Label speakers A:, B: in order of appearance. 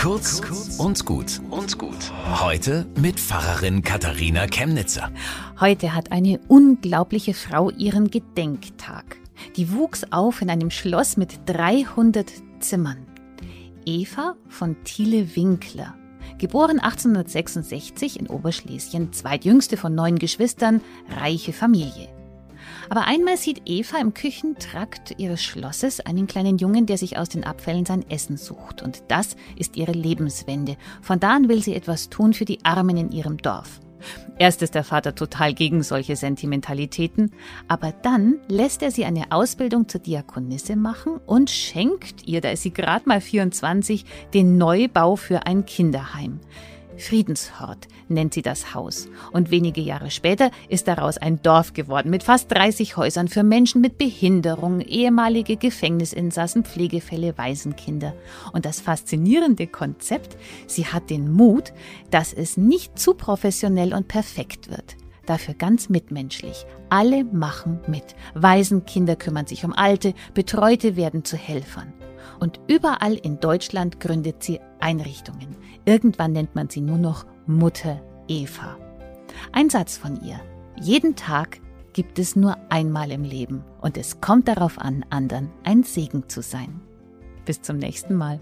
A: Kurz und gut und gut. Heute mit Pfarrerin Katharina Chemnitzer.
B: Heute hat eine unglaubliche Frau ihren Gedenktag. Die wuchs auf in einem Schloss mit 300 Zimmern. Eva von Thiele Winkler. Geboren 1866 in Oberschlesien, zweitjüngste von neun Geschwistern, reiche Familie. Aber einmal sieht Eva im Küchentrakt ihres Schlosses einen kleinen Jungen, der sich aus den Abfällen sein Essen sucht. Und das ist ihre Lebenswende. Von da an will sie etwas tun für die Armen in ihrem Dorf. Erst ist der Vater total gegen solche Sentimentalitäten, aber dann lässt er sie eine Ausbildung zur Diakonisse machen und schenkt ihr, da ist sie gerade mal 24, den Neubau für ein Kinderheim. Friedenshort nennt sie das Haus. Und wenige Jahre später ist daraus ein Dorf geworden mit fast 30 Häusern für Menschen mit Behinderung, ehemalige Gefängnisinsassen, Pflegefälle, Waisenkinder. Und das faszinierende Konzept, sie hat den Mut, dass es nicht zu professionell und perfekt wird dafür ganz mitmenschlich. Alle machen mit. Waisenkinder kümmern sich um Alte, Betreute werden zu Helfern. Und überall in Deutschland gründet sie Einrichtungen. Irgendwann nennt man sie nur noch Mutter Eva. Ein Satz von ihr. Jeden Tag gibt es nur einmal im Leben und es kommt darauf an, anderen ein Segen zu sein. Bis zum nächsten Mal.